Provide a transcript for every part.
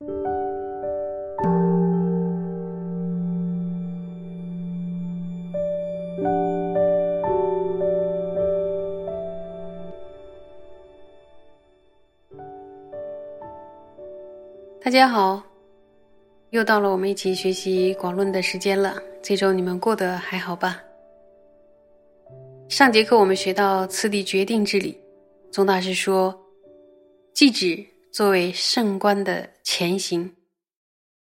大家好，又到了我们一起学习广论的时间了。这周你们过得还好吧？上节课我们学到次第决定之理，宗大师说，即指作为圣观的前行，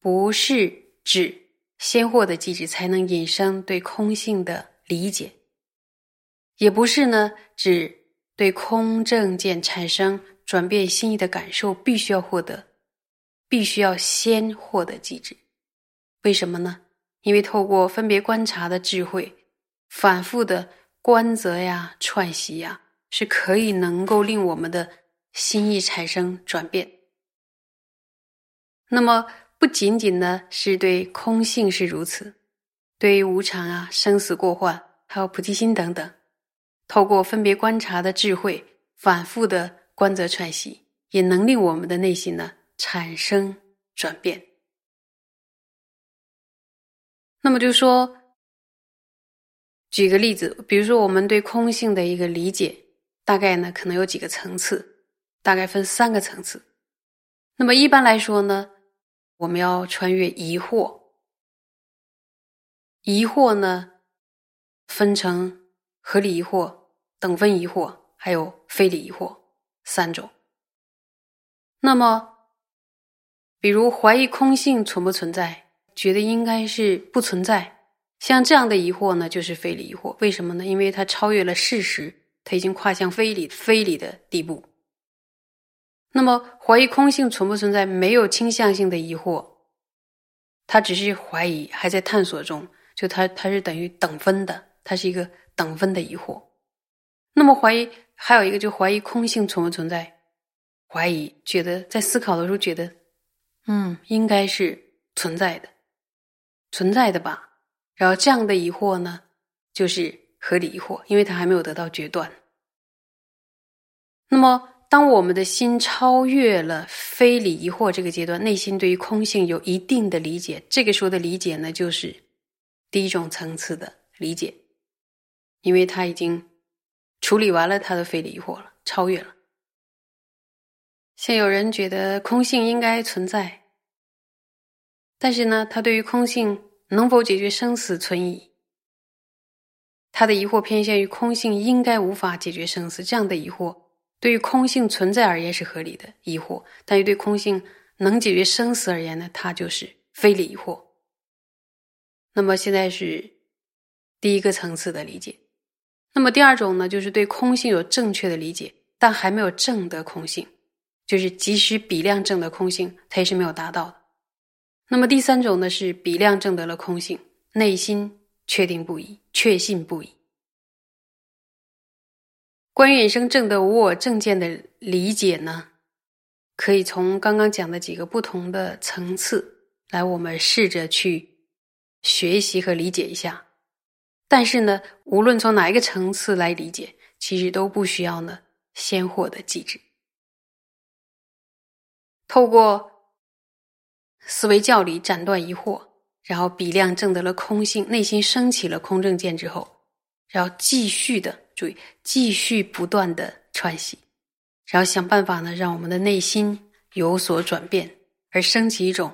不是指先获得即指才能引生对空性的理解，也不是呢指对空正见产生转变心意的感受必须要获得。必须要先获得机制，为什么呢？因为透过分别观察的智慧，反复的观则呀、串习呀，是可以能够令我们的心意产生转变。那么不仅仅呢是对空性是如此，对于无常啊、生死过患，还有菩提心等等，透过分别观察的智慧，反复的观则串习，也能令我们的内心呢。产生转变，那么就说，举个例子，比如说我们对空性的一个理解，大概呢可能有几个层次，大概分三个层次。那么一般来说呢，我们要穿越疑惑，疑惑呢分成合理疑惑、等分疑惑，还有非理疑惑三种。那么比如怀疑空性存不存在，觉得应该是不存在，像这样的疑惑呢，就是非理疑惑。为什么呢？因为它超越了事实，它已经跨向非理非理的地步。那么怀疑空性存不存在，没有倾向性的疑惑，它只是怀疑，还在探索中，就它它是等于等分的，它是一个等分的疑惑。那么怀疑还有一个，就怀疑空性存不存在，怀疑觉得在思考的时候觉得。嗯，应该是存在的，存在的吧。然后这样的疑惑呢，就是合理疑惑，因为它还没有得到决断。那么，当我们的心超越了非理疑惑这个阶段，内心对于空性有一定的理解，这个时候的理解呢，就是第一种层次的理解，因为他已经处理完了他的非理疑惑了，超越了。像有人觉得空性应该存在，但是呢，他对于空性能否解决生死存疑，他的疑惑偏向于空性应该无法解决生死这样的疑惑，对于空性存在而言是合理的疑惑，但是对空性能解决生死而言呢，它就是非理疑惑。那么现在是第一个层次的理解，那么第二种呢，就是对空性有正确的理解，但还没有证得空性。就是即使比量证得空性，它也是没有达到的。那么第三种呢，是比量证得了空性，内心确定不疑，确信不疑。关于引生证的无我正见的理解呢，可以从刚刚讲的几个不同的层次来，我们试着去学习和理解一下。但是呢，无论从哪一个层次来理解，其实都不需要呢先获得机制。透过思维教理斩断疑惑，然后比量证得了空性，内心升起了空正见之后，然后继续的注意，继续不断的串习，然后想办法呢，让我们的内心有所转变，而升起一种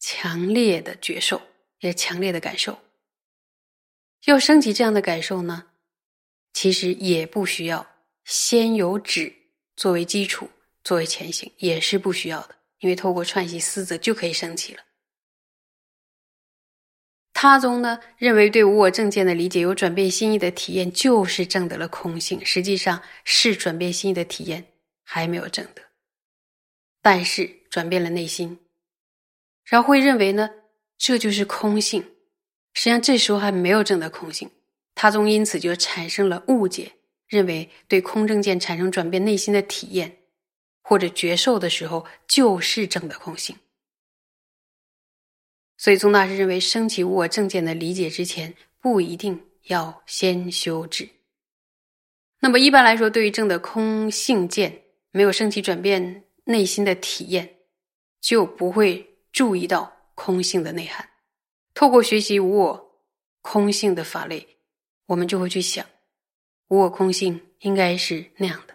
强烈的觉受，也强烈的感受。要升起这样的感受呢，其实也不需要先有止作为基础。作为前行也是不需要的，因为透过串习思则就可以升起了。他宗呢认为对无我正见的理解有转变心意的体验，就是证得了空性。实际上是转变心意的体验还没有证得，但是转变了内心，然后会认为呢这就是空性。实际上这时候还没有证得空性，他宗因此就产生了误解，认为对空正见产生转变内心的体验。或者觉受的时候，就是正的空性。所以宗大师认为，升起无我正见的理解之前，不一定要先修止。那么一般来说，对于正的空性见没有升起转变内心的体验，就不会注意到空性的内涵。透过学习无我空性的法类，我们就会去想，无我空性应该是那样的，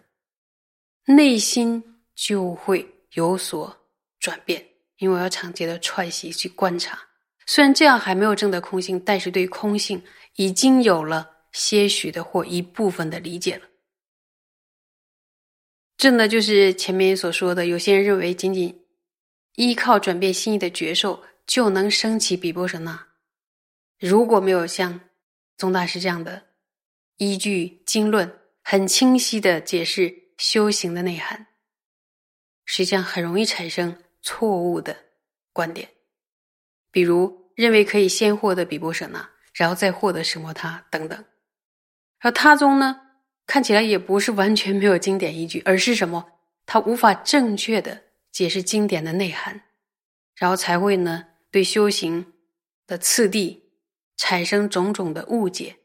内心就会有所转变。因为我要长期的串习去观察，虽然这样还没有证得空性，但是对空性已经有了些许的或一部分的理解了。这呢，就是前面所说的，有些人认为仅仅依靠转变心意的觉受就能升起比波舍那。如果没有像宗大师这样的依据经论，很清晰的解释修行的内涵，实际上很容易产生。错误的观点，比如认为可以先获得比波舍那，然后再获得什么他等等。而他宗呢，看起来也不是完全没有经典依据，而是什么？他无法正确的解释经典的内涵，然后才会呢对修行的次第产生种种的误解。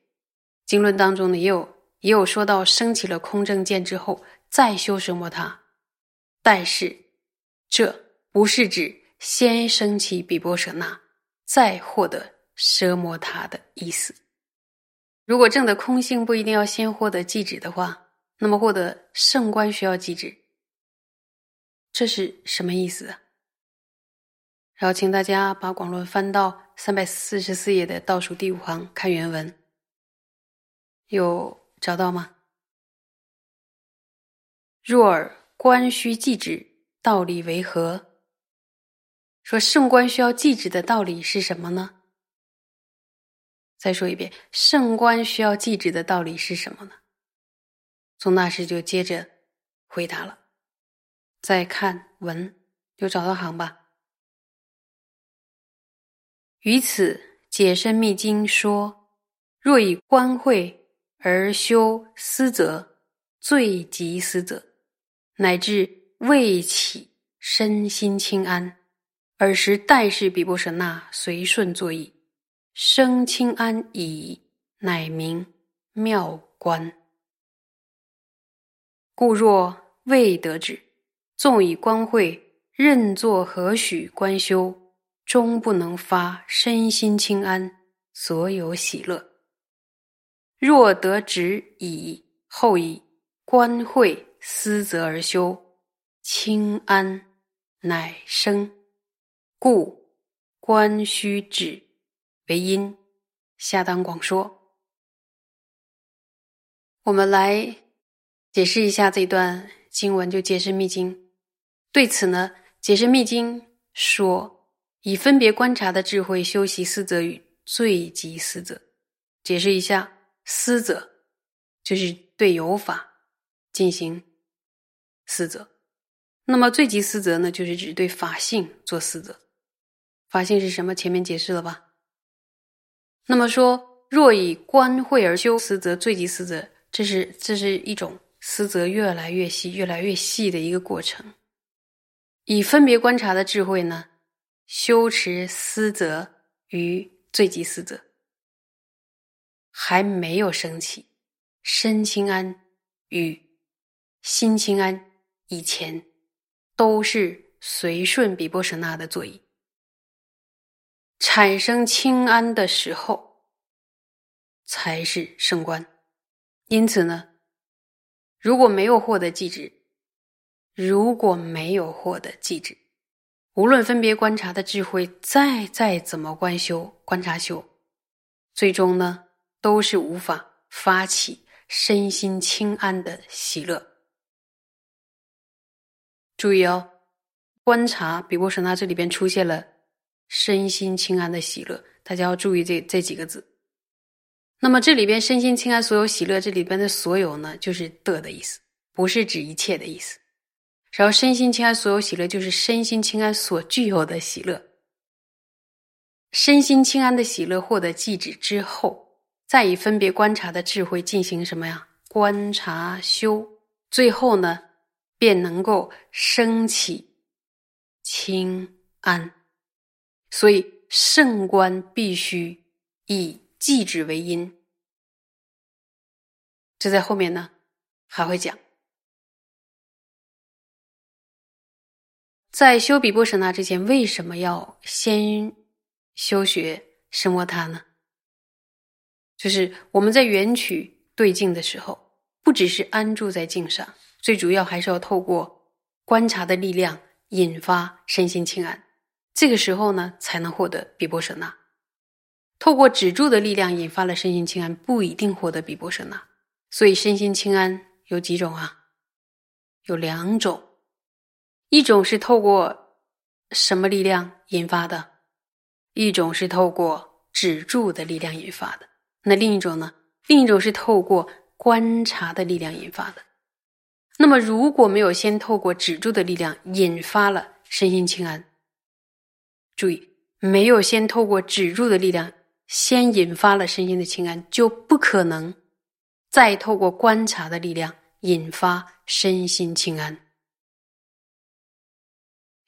经论当中呢，也有也有说到升起了空正见之后再修什么他，但是这。不是指先升起比波舍那，再获得奢摩他的意思。如果证的空性不一定要先获得寂止的话，那么获得圣观需要寂止，这是什么意思啊？然后请大家把广论翻到三百四十四页的倒数第五行看原文，有找到吗？若尔观须寂止，道理为何？说圣观需要记止的道理是什么呢？再说一遍，圣观需要记止的道理是什么呢？宗大师就接着回答了。再看文，就找到行吧？于此解深密经说：若以观会而修思则，最极思则，乃至未起身心清安。尔时代是比波舍那随顺作意，生清安已，乃名妙观。故若未得止，纵以观会，任作何许观修，终不能发身心清安，所有喜乐。若得止已，后以观会思则而修，清安乃生。故观须止为因，下当广说。我们来解释一下这段经文，就解释密经。对此呢，解释密经说，以分别观察的智慧修习思则与最极思则。解释一下，思则就是对有法进行思则，那么最极思则呢，就是指对法性做思则。法性是什么？前面解释了吧？那么说，若以观慧而修思则，最极思则，这是这是一种思则越来越细、越来越细的一个过程。以分别观察的智慧呢，修持思则与最极思则，还没有升起身清安与心清安以前，都是随顺比波舍那的座椅。产生清安的时候，才是升观。因此呢，如果没有获得寂止，如果没有获得寂止，无论分别观察的智慧再再怎么观修、观察修，最终呢，都是无法发起身心清安的喜乐。注意哦，观察比波舍那这里边出现了。身心清安的喜乐，大家要注意这这几个字。那么这里边身心清安所有喜乐，这里边的所有呢，就是的的意思，不是指一切的意思。然后身心清安所有喜乐，就是身心清安所具有的喜乐。身心清安的喜乐获得寂止之后，再以分别观察的智慧进行什么呀？观察修，最后呢，便能够升起清安。所以圣观必须以寂止为因，这在后面呢还会讲。在修比波舍那之前，为什么要先修学声摩他呢？就是我们在缘曲对境的时候，不只是安住在境上，最主要还是要透过观察的力量引发身心清安。这个时候呢，才能获得比波舍那。透过止住的力量引发了身心清安，不一定获得比波舍那。所以身心清安有几种啊？有两种。一种是透过什么力量引发的？一种是透过止住的力量引发的。那另一种呢？另一种是透过观察的力量引发的。那么如果没有先透过止住的力量引发了身心清安，注意，没有先透过止住的力量先引发了身心的清安，就不可能再透过观察的力量引发身心清安。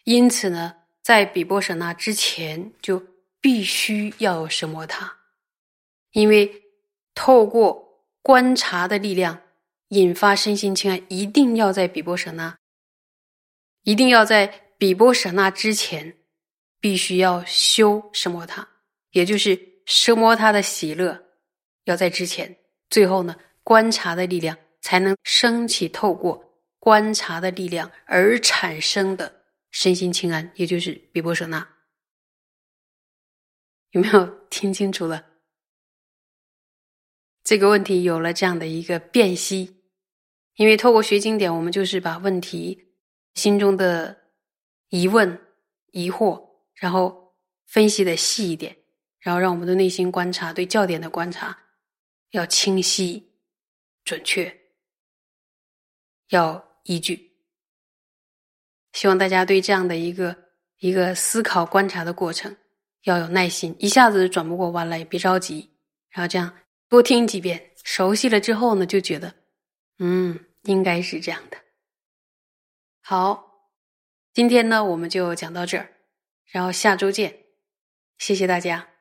因此呢，在比波舍那之前，就必须要有什么他，因为透过观察的力量引发身心清安，一定要在比波舍那，一定要在比波舍那之前，必须要修什摩他，也就是奢摩他的喜乐要在之前，最后呢，观察的力量才能升起，透过观察的力量而产生的。身心清安，也就是比波舍那，有没有听清楚了？这个问题有了这样的一个辨析，因为透过学经典，我们就是把问题心中的疑问、疑惑，然后分析的细一点，然后让我们的内心观察对教点的观察要清晰、准确，要依据。希望大家对这样的一个一个思考观察的过程要有耐心，一下子转不过弯来，别着急，然后这样多听几遍，熟悉了之后呢，就觉得，嗯，应该是这样的。好，今天呢我们就讲到这儿，然后下周见，谢谢大家。